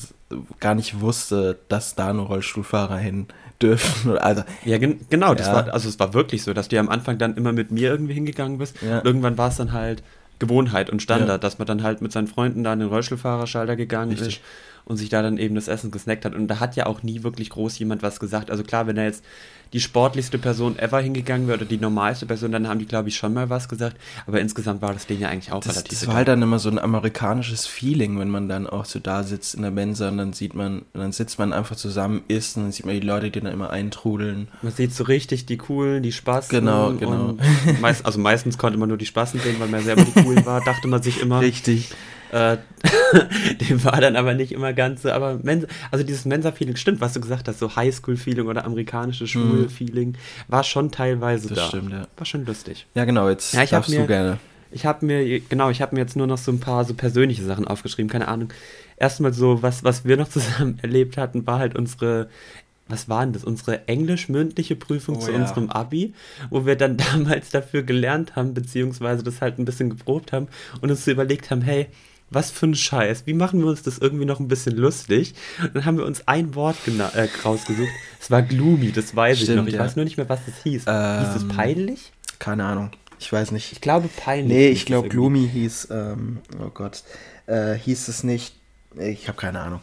gar nicht wusste, dass da nur Rollstuhlfahrer hin dürfen. Also, Ja, gen genau, das Ja. war, also es war wirklich so, dass du am Anfang dann immer mit mir irgendwie hingegangen bist. Ja. Irgendwann war es dann halt Gewohnheit und Standard, Ja. dass man dann halt mit seinen Freunden da an den Rollstuhlfahrerschalter gegangen Richtig. ist und sich da dann eben das Essen gesnackt hat. Und da hat ja auch nie wirklich groß jemand was gesagt. Also klar, wenn da jetzt die sportlichste Person ever hingegangen wäre oder die normalste Person, dann haben die, glaube ich, schon mal was gesagt. Aber insgesamt war das denen ja eigentlich auch das, relativ das egal. war halt dann immer so ein amerikanisches Feeling, wenn man dann auch so da sitzt in der Mensa und dann sieht man, dann sitzt man einfach zusammen, isst und dann sieht man die Leute, die dann immer eintrudeln. Man sieht so richtig die coolen, die Spasten. Genau, genau. Meist, also meistens konnte man nur die Spasten sehen, weil man selber die coolen war, [LAUGHS] dachte man sich immer. Richtig. Äh, [LAUGHS] dem war dann aber nicht immer ganz so. Aber Mensa, also dieses Mensa-Feeling stimmt, was du gesagt hast, so Highschool-Feeling oder amerikanisches Schul-Feeling, war schon teilweise Mhm. Das da. stimmt, ja. War schon lustig. Ja, genau, jetzt Ja, darfst mir- du gerne. Ich habe mir, genau, ich habe mir jetzt nur noch so ein paar so persönliche Sachen aufgeschrieben, keine Ahnung. Erstmal so, was, was wir noch [LAUGHS] zusammen erlebt hatten, war halt unsere, was war denn das? Unsere englisch-mündliche Prüfung Oh zu ja. unserem Abi, wo wir dann [LAUGHS] damals dafür gelernt haben, beziehungsweise das halt ein bisschen geprobt haben und uns so überlegt haben, hey, was für ein Scheiß, wie machen wir uns das irgendwie noch ein bisschen lustig? Und dann haben wir uns ein Wort äh, rausgesucht. Es war gloomy, das weiß ich Stimmt, noch. Ich ja. weiß nur nicht mehr, was das hieß. hieß es Ähm, peinlich? Keine Ahnung. Ich weiß nicht. Ich glaube peinlich. Nee, ich es glaube. Gloomy hieß, ähm, oh Gott, äh, hieß es nicht, ich habe keine Ahnung.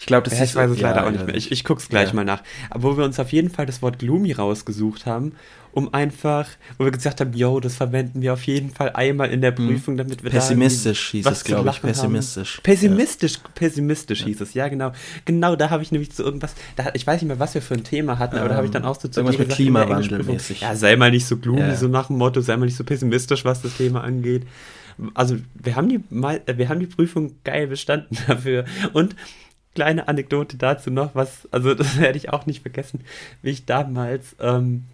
Ich glaube, das Ja, ist ich weiß es ja, leider auch nicht mehr. Ich, ich guck's gleich Ja. mal nach. Aber wo wir uns auf jeden Fall das Wort gloomy rausgesucht haben, um einfach, wo wir gesagt haben, yo, das verwenden wir auf jeden Fall einmal in der Prüfung, damit wir Mhm. Pessimistisch da hieß es, zu glaube ich, lachen haben. pessimistisch. Pessimistisch, pessimistisch hieß es, ja genau. Genau, da habe ich nämlich so irgendwas, da, ich weiß nicht mehr, was wir für ein Thema hatten, aber da habe ich dann auch so zu Ähm, irgendwas mit Klimawandel mäßig. Ja, sei mal nicht so gloomy, Ja. so nach dem Motto, sei mal nicht so pessimistisch, was das Thema angeht. Also, wir haben die, äh, wir haben die Prüfung geil bestanden [LAUGHS] dafür. Und kleine Anekdote dazu noch, was, also [LAUGHS] das werde ich auch nicht vergessen, wie ich damals ähm,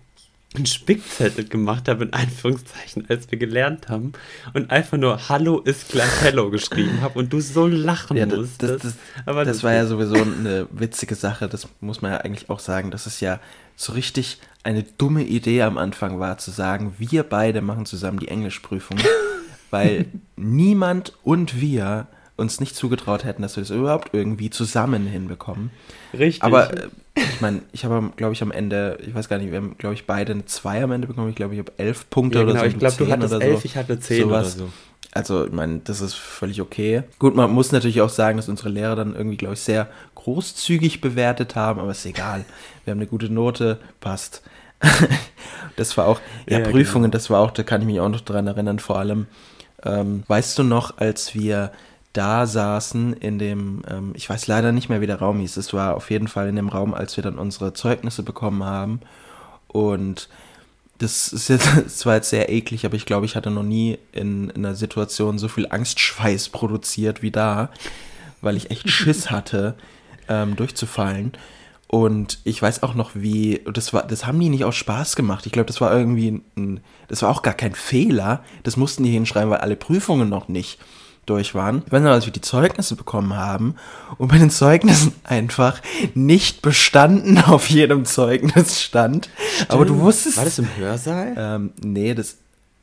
einen Spickzettel gemacht habe, in Anführungszeichen, als wir gelernt haben und einfach nur Hallo ist gleich Hello geschrieben habe und du so lachen Ja, das, musstest. das, das, Aber das war ja sowieso eine witzige Sache, das muss man ja eigentlich auch sagen, dass es ja so richtig eine dumme Idee am Anfang war, zu sagen, wir beide machen zusammen die Englischprüfung, [LAUGHS] weil niemand und wir uns nicht zugetraut hätten, dass wir das überhaupt irgendwie zusammen hinbekommen. richtig. Aber äh, ich meine, ich habe, glaube ich, am Ende, ich weiß gar nicht, wir haben, glaube ich, beide eine 2 am Ende bekommen. Ich glaube, ich habe 11 Punkte ja, oder genau, so. ich glaube, du 10 hattest oder elf, so. ich hatte zehn Sowas. oder so. Also, ich meine, das ist völlig okay. Gut, man muss natürlich auch sagen, dass unsere Lehrer dann irgendwie, glaube ich, sehr großzügig bewertet haben, aber ist egal. Wir haben eine gute Note, passt. [LAUGHS] das war auch, ja, Ja, Prüfungen, das war auch, da kann ich mich auch noch dran erinnern, vor allem, ähm, weißt du noch, als wir da saßen in dem, ähm, ich weiß leider nicht mehr, wie der Raum hieß, es war auf jeden Fall in dem Raum, als wir dann unsere Zeugnisse bekommen haben und das ist jetzt [LAUGHS] das war jetzt sehr eklig, aber ich glaube, ich hatte noch nie in, in einer Situation so viel Angstschweiß produziert wie da, weil ich echt Schiss [LAUGHS] hatte, ähm, durchzufallen. Und ich weiß auch noch, wie, das war, das haben die nicht aus Spaß gemacht. Ich glaube, das war irgendwie ein, das war auch gar kein Fehler. Das mussten die hinschreiben, weil alle Prüfungen noch nicht durch waren. Ich weiß noch, als wir die Zeugnisse bekommen haben und bei den Zeugnissen [LAUGHS] einfach nicht bestanden [LAUGHS] auf jedem Zeugnis stand. Aber du wusstest. War das im Hörsaal? Ähm, nee, das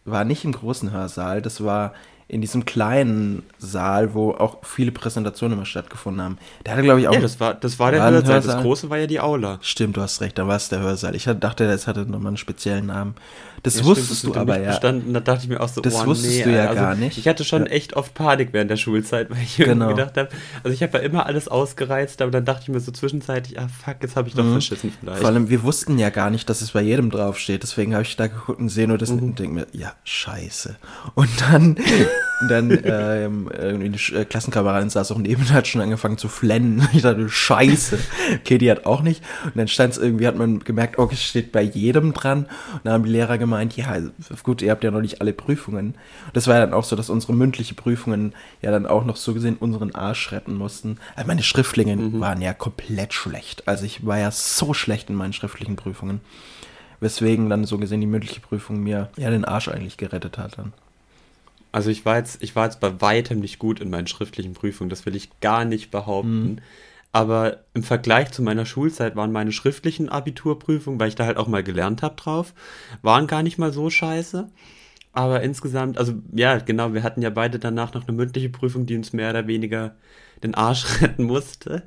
war nicht im großen Hörsaal, das war in diesem kleinen Saal, wo auch viele Präsentationen immer stattgefunden haben. Der hatte, glaube ich, auch. ja, das war, das war der War ein Hörsaal. Das Hörsaal? große war ja die Aula. Stimmt, du hast recht, da war es der Hörsaal. Ich dachte, das hatte nochmal einen speziellen Namen. Das Ja, stimmt, wusstest das du aber ja. Bestanden. Da dachte ich mir auch so, Das oh, wusstest nee, du ja also, gar nicht. Ich hatte schon Ja. echt oft Panik während der Schulzeit, [LAUGHS] weil ich irgendwie Genau. gedacht habe, also ich habe ja immer alles ausgereizt, aber dann dachte ich mir so zwischenzeitlich, ah fuck, jetzt habe ich doch verschissen vielleicht. Mhm. Vor allem, wir wussten ja gar nicht, dass es bei jedem draufsteht. Deswegen habe ich da geguckt und sehe nur das und denke mir, ja, scheiße. Und dann, [LAUGHS] dann ähm, irgendwie die äh, Klassenkameradin saß auch neben und hat schon angefangen zu flennen. [LAUGHS] Ich dachte, scheiße. Okay, die hat auch nicht. Und dann stand es irgendwie, hat man gemerkt, okay, es steht bei jedem dran. Und dann haben die Lehrer gemeint, ja, gut, ihr habt ja noch nicht alle Prüfungen. Und das war ja dann auch so, dass unsere mündliche Prüfungen ja dann auch noch so gesehen unseren Arsch retten mussten. Also meine Schriftlinge waren ja komplett schlecht. Also ich war ja so schlecht in meinen schriftlichen Prüfungen. Weswegen dann so gesehen die mündliche Prüfung mir ja den Arsch eigentlich gerettet hat dann. Also ich war jetzt, ich war jetzt bei weitem nicht gut in meinen schriftlichen Prüfungen, das will ich gar nicht behaupten. Mhm. Aber im Vergleich zu meiner Schulzeit waren meine schriftlichen Abiturprüfungen, weil ich da halt auch mal gelernt habe drauf, waren gar nicht mal so scheiße. Aber insgesamt, also ja, genau, wir hatten ja beide danach noch eine mündliche Prüfung, die uns mehr oder weniger den Arsch [LAUGHS] retten musste.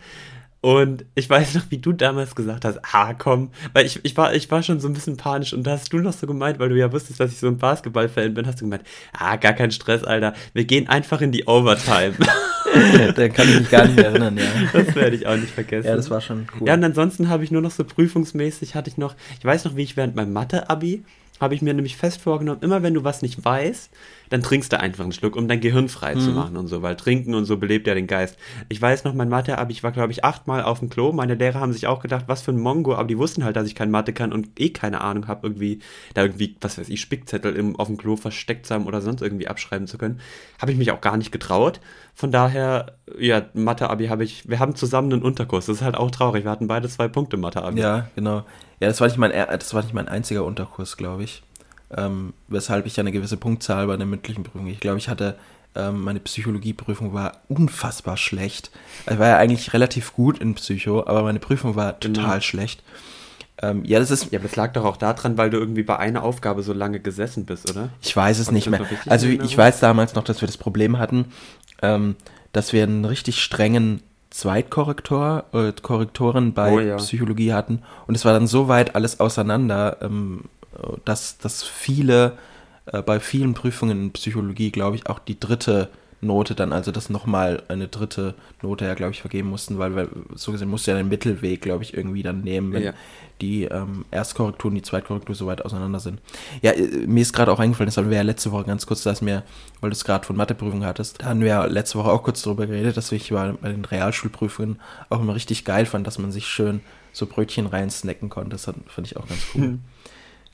Und ich weiß noch, wie du damals gesagt hast, ah komm, weil ich, ich, war, ich war schon so ein bisschen panisch und da hast du noch so gemeint, weil du ja wusstest, dass ich so ein Basketball-Fan bin, hast du gemeint, ah, gar kein Stress, Alter, wir gehen einfach in die Overtime. [LAUGHS] da kann ich mich gar nicht erinnern, ja. das werde ich auch nicht vergessen. Ja, das war schon cool. Ja, und ansonsten habe ich nur noch so prüfungsmäßig, hatte ich noch, ich weiß noch, wie ich während meinem Mathe-Abi, habe ich mir nämlich fest vorgenommen, immer wenn du was nicht weißt, dann trinkst du einfach einen Schluck, um dein Gehirn frei Mhm. zu machen und so, weil trinken und so belebt ja den Geist. Ich weiß noch, mein Mathe-Abi, ich war, glaube ich, achtmal auf dem Klo. Meine Lehrer haben sich auch gedacht, was für ein Mongo, aber die wussten halt, dass ich kein Mathe kann und eh keine Ahnung habe, irgendwie, da irgendwie, was weiß ich, Spickzettel im, auf dem Klo versteckt zu haben oder sonst irgendwie abschreiben zu können. Habe ich mich auch gar nicht getraut. Von daher, ja, Mathe-Abi habe ich, wir haben zusammen einen Unterkurs. Das ist halt auch traurig. Wir hatten beide zwei Punkte Mathe-Abi. Ja, genau. Ja, das war nicht mein, das war nicht mein einziger Unterkurs, glaube ich. Ähm, weshalb ich ja eine gewisse Punktzahl bei der mündlichen Prüfung. Ich glaube, ich hatte, ähm, meine Psychologieprüfung war unfassbar schlecht. Ich war ja eigentlich relativ gut in Psycho, aber meine Prüfung war total Genau. schlecht. Ähm, ja, das ist, Ja, aber das lag doch auch daran, weil du irgendwie bei einer Aufgabe so lange gesessen bist, oder? Ich weiß es Hab nicht mehr. Also ich weiß damals noch, dass wir das Problem hatten, ähm, dass wir einen richtig strengen Zweitkorrektor, äh, Korrektoren bei Oh ja. Psychologie hatten. Und es war dann so weit alles auseinander, ähm, dass, dass viele, äh, bei vielen Prüfungen in Psychologie, glaube ich, auch die dritte, Note dann, also das nochmal eine dritte Note ja, glaube ich, vergeben mussten, weil wir, so gesehen musst du ja den Mittelweg, glaube ich, irgendwie dann nehmen, wenn Ja. die ähm, Erstkorrektur und die Zweitkorrektur so weit auseinander sind. Ja, äh, mir ist gerade auch eingefallen, das hatten wir ja letzte Woche ganz kurz, dass mir, weil du es gerade von Matheprüfungen hattest, da hatten wir ja letzte Woche auch kurz darüber geredet, dass ich bei, bei den Realschulprüfungen auch immer richtig geil fand, dass man sich schön so Brötchen rein snacken konnte. Das hat- fand ich auch ganz cool. [LAUGHS]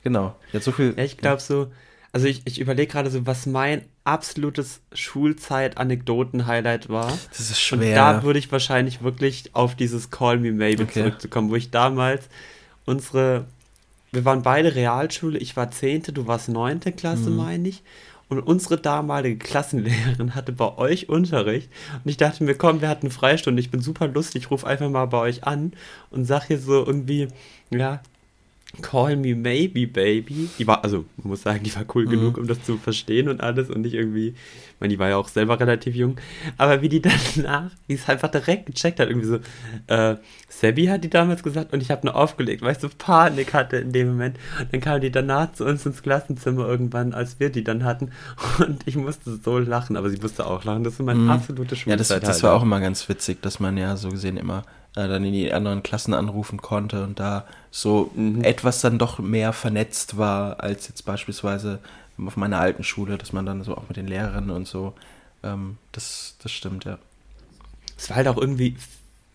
genau. Jetzt so viel. Ja, ich glaube so, also ich, ich überlege gerade so, was mein absolutes Schulzeit-Anekdoten-Highlight war. Das ist Und schwer. da würde ich wahrscheinlich wirklich auf dieses Call Me Maybe Okay. zurückzukommen, wo ich damals unsere, wir waren beide Realschule, ich war zehnte, du warst neunte Klasse, Mhm. meine ich. Und unsere damalige Klassenlehrerin [LAUGHS] hatte bei euch Unterricht. Und ich dachte mir, komm, wir hatten Freistunde, ich bin super lustig, ich rufe einfach mal bei euch an und sag hier so irgendwie, ja, Call me maybe, baby. Die war, also, man muss sagen, die war cool Mhm. genug, um das zu verstehen und alles und nicht irgendwie, ich meine, die war ja auch selber relativ jung, aber wie die [LAUGHS] danach, die es einfach direkt gecheckt hat, irgendwie so, äh, Sebi hat die damals gesagt und ich habe nur aufgelegt, weil ich so Panik hatte in dem Moment. Und dann kam die danach zu uns ins Klassenzimmer irgendwann, als wir die dann hatten und ich musste so lachen, aber sie musste auch lachen. Das war meine Mhm. absolute Ja, das, Schulzeit. das halt. war auch immer ganz witzig, dass man ja so gesehen immer äh, dann in die anderen Klassen anrufen konnte und da so Mhm. etwas dann doch mehr vernetzt war als jetzt beispielsweise auf meiner alten Schule, dass man dann so auch mit den Lehrerinnen und so, ähm, das, das stimmt, ja. Es war halt auch irgendwie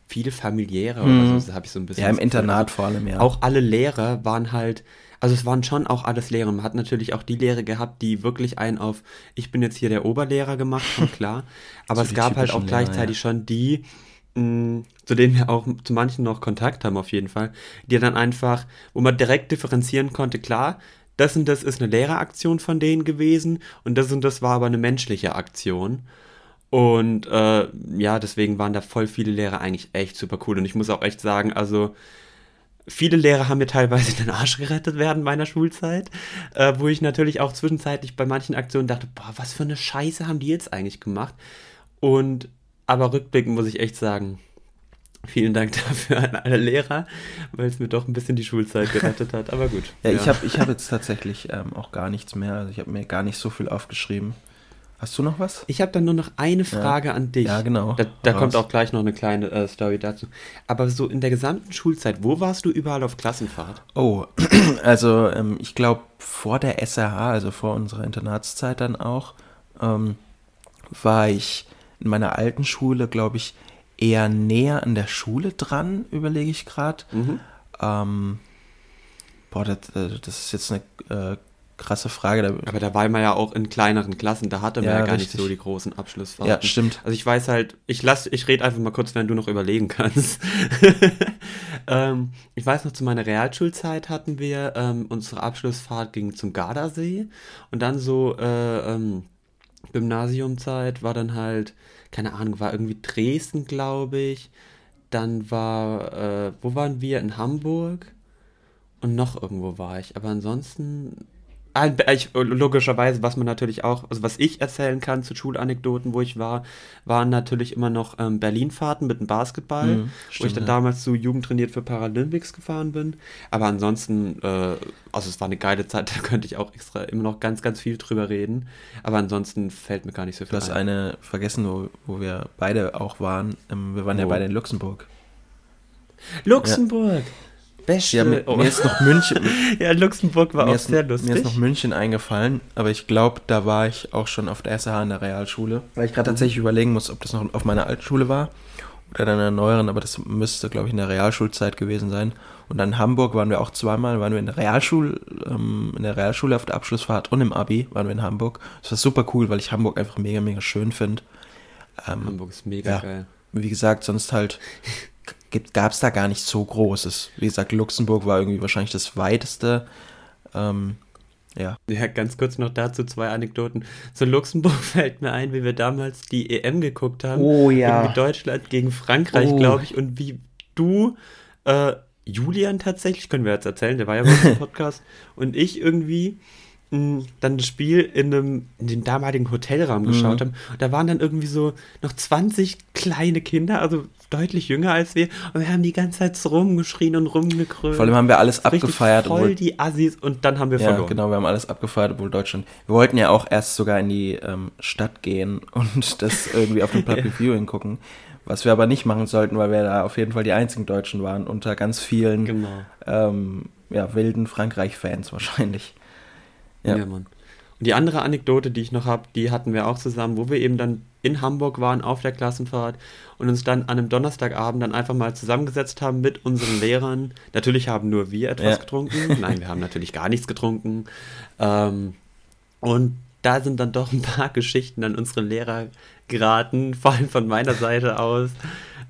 viel familiärer Mhm. oder so, das habe ich so ein bisschen Ja, im. Internat vor allem, ja. Auch alle Lehrer waren halt, also es waren schon auch alles Lehrer. Man hat natürlich auch die Lehrer gehabt, die wirklich einen auf, ich bin jetzt hier der Oberlehrer gemacht haben, [LAUGHS] klar. Aber So es gab halt auch typischen Lehrer, gleichzeitig schon die, mh, zu denen wir auch zu manchen noch Kontakt haben auf jeden Fall, die dann einfach, wo man direkt differenzieren konnte, klar, das und das ist eine Lehreraktion von denen gewesen und das und das war aber eine menschliche Aktion. Und äh, ja, deswegen waren da voll viele Lehrer eigentlich echt super cool. Und ich muss auch echt sagen, also viele Lehrer haben mir teilweise den Arsch gerettet während meiner Schulzeit, äh, wo ich natürlich auch zwischenzeitlich bei manchen Aktionen dachte, boah, was für eine Scheiße haben die jetzt eigentlich gemacht? Und aber rückblickend muss ich echt sagen, vielen Dank [LAUGHS] dafür an alle Lehrer, weil es mir doch ein bisschen die Schulzeit gerettet hat. Aber gut. Ja, ich habe ich hab jetzt tatsächlich ähm, auch gar nichts mehr, also ich habe mir gar nicht so viel aufgeschrieben. Hast du noch was? Ich habe dann nur noch eine Frage an dich. Ja, genau. Da, da kommt auch gleich noch eine kleine äh, Story dazu. Aber so in der gesamten Schulzeit, wo warst du überall auf Klassenfahrt? Oh, [CLEARS THROAT] also ähm, ich glaube vor der SRH, also vor unserer Internatszeit dann auch, ähm, war ich in meiner alten Schule, glaube ich, eher näher an der Schule dran, überlege ich gerade. Mhm. Ähm, boah, das, äh, das ist jetzt eine äh, krasse Frage. Aber da war man ja auch in kleineren Klassen, da hatte man Ja, ja, gar richtig. nicht so die großen Abschlussfahrten. ja, stimmt. Also ich weiß halt, ich lass, ich rede einfach mal kurz, während du noch überlegen kannst. [LAUGHS] ähm, ich weiß noch, zu meiner Realschulzeit hatten wir, ähm, unsere Abschlussfahrt ging zum Gardasee und dann so äh, ähm, Gymnasiumzeit war dann halt, keine Ahnung, war irgendwie Dresden, glaube ich. Dann war, äh, wo waren wir? In Hamburg. Und noch irgendwo war ich. Aber ansonsten. Ich, logischerweise, was man natürlich auch, also was ich erzählen kann zu Schulanekdoten, wo ich war, waren natürlich immer noch ähm, Berlin-Fahrten mit dem Basketball, Mhm, wo ich stimmt, dann ja. damals zu Jugend trainiert für Paralympics gefahren bin. Aber ansonsten, äh, also es war eine geile Zeit, [LAUGHS] da könnte ich auch extra immer noch ganz, ganz viel drüber reden. Aber ansonsten fällt mir gar nicht so Du viel hast ein. eine vergessen, wo, wo wir beide auch waren. Ähm, wir waren ja Wo? beide in Luxemburg. Luxemburg! Beste. Ja, mir, oh. mir ist noch München, [LAUGHS] ja, Luxemburg war auch ist, sehr mir ist lustig. noch München eingefallen, aber ich glaube, da war ich auch schon auf der SRH in der Realschule. Weil ich gerade tatsächlich überlegen muss, ob das noch auf meiner Altschule war oder dann in der neueren, aber das müsste, glaube ich, in der Realschulzeit gewesen sein. Und dann in Hamburg waren wir auch zweimal, waren wir in der Realschule, ähm, in der Realschule auf der Abschlussfahrt und im Abi waren wir in Hamburg. Das war super cool, weil ich Hamburg einfach mega, mega schön finde. Ähm, Hamburg ist mega ja. geil. wie gesagt, sonst halt [LAUGHS] gab es da gar nicht so Großes. Wie gesagt, Luxemburg war irgendwie wahrscheinlich das weiteste. Ähm, ja. Ja, ganz kurz noch dazu zwei Anekdoten. Zu Luxemburg [LAUGHS] fällt mir ein, wie wir damals die EM geguckt haben. Oh, ja. Irgendwie Deutschland gegen Frankreich, Oh. glaube ich. Und wie du, äh, Julian tatsächlich, können wir jetzt erzählen, der war ja bei uns im [LAUGHS] Podcast, und ich irgendwie mh, dann das Spiel in einem, in dem damaligen Hotelraum geschaut Mhm. haben. Und da waren dann irgendwie so noch 20 kleine Kinder, also deutlich jünger als wir und wir haben die ganze Zeit so rumgeschrien und rumgekrönt. Vor allem haben wir alles abgefeiert. Voll obwohl- die Assis und dann haben wir ja, verloren. genau, wir haben alles abgefeiert, obwohl Deutschland. Wir wollten ja auch erst sogar in die ähm, Stadt gehen [LAUGHS] und das irgendwie auf dem [LAUGHS] Public Viewing gucken. Was wir aber nicht machen sollten, weil wir da auf jeden Fall die einzigen Deutschen waren, unter ganz vielen Genau. ähm, ja, wilden Frankreich-Fans wahrscheinlich. Ja. Ja. Mann. Und die andere Anekdote, die ich noch habe, die hatten wir auch zusammen, wo wir eben dann in Hamburg waren auf der Klassenfahrt und uns dann an einem Donnerstagabend dann einfach mal zusammengesetzt haben mit unseren Lehrern. Natürlich haben nur wir etwas Ja. getrunken. Nein, wir haben natürlich gar nichts getrunken. Ähm, und da sind dann doch ein paar [LAUGHS] Geschichten an unsere Lehrer geraten, vor allem von meiner Seite aus.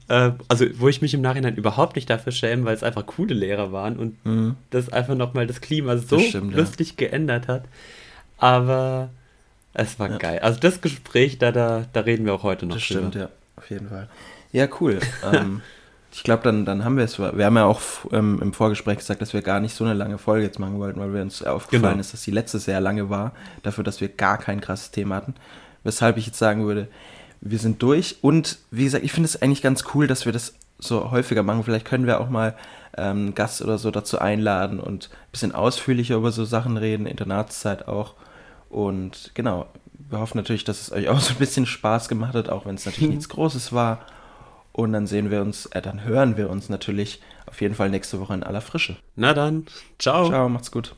Äh, also, wo ich mich im Nachhinein überhaupt nicht dafür schäme, weil es einfach coole Lehrer waren und Mhm. das einfach nochmal das Klima so Das stimmt, ja. lustig geändert hat. Aber es war Ja. geil. Also das Gespräch, da, da, da reden wir auch heute noch Das drüber. stimmt, ja, auf jeden Fall. Ja, cool. [LAUGHS] ähm, ich glaube, dann, dann haben wir es. Wir haben ja auch ähm, im Vorgespräch gesagt, dass wir gar nicht so eine lange Folge jetzt machen wollten, weil wir uns aufgefallen Genau. ist, dass die letzte sehr lange war, dafür, dass wir gar kein krasses Thema hatten. Weshalb ich jetzt sagen würde, wir sind durch. Und wie gesagt, ich finde es eigentlich ganz cool, dass wir das so häufiger machen. Vielleicht können wir auch mal ähm, einen Gast oder so dazu einladen und ein bisschen ausführlicher über so Sachen reden, Internatszeit auch. Und genau, wir hoffen natürlich, dass es euch auch [LAUGHS] so ein bisschen Spaß gemacht hat, auch wenn es natürlich [LAUGHS] nichts Großes war. Und dann sehen wir uns, äh, dann hören wir uns natürlich auf jeden Fall nächste Woche in aller Frische. Na dann, ciao. Ciao, macht's gut.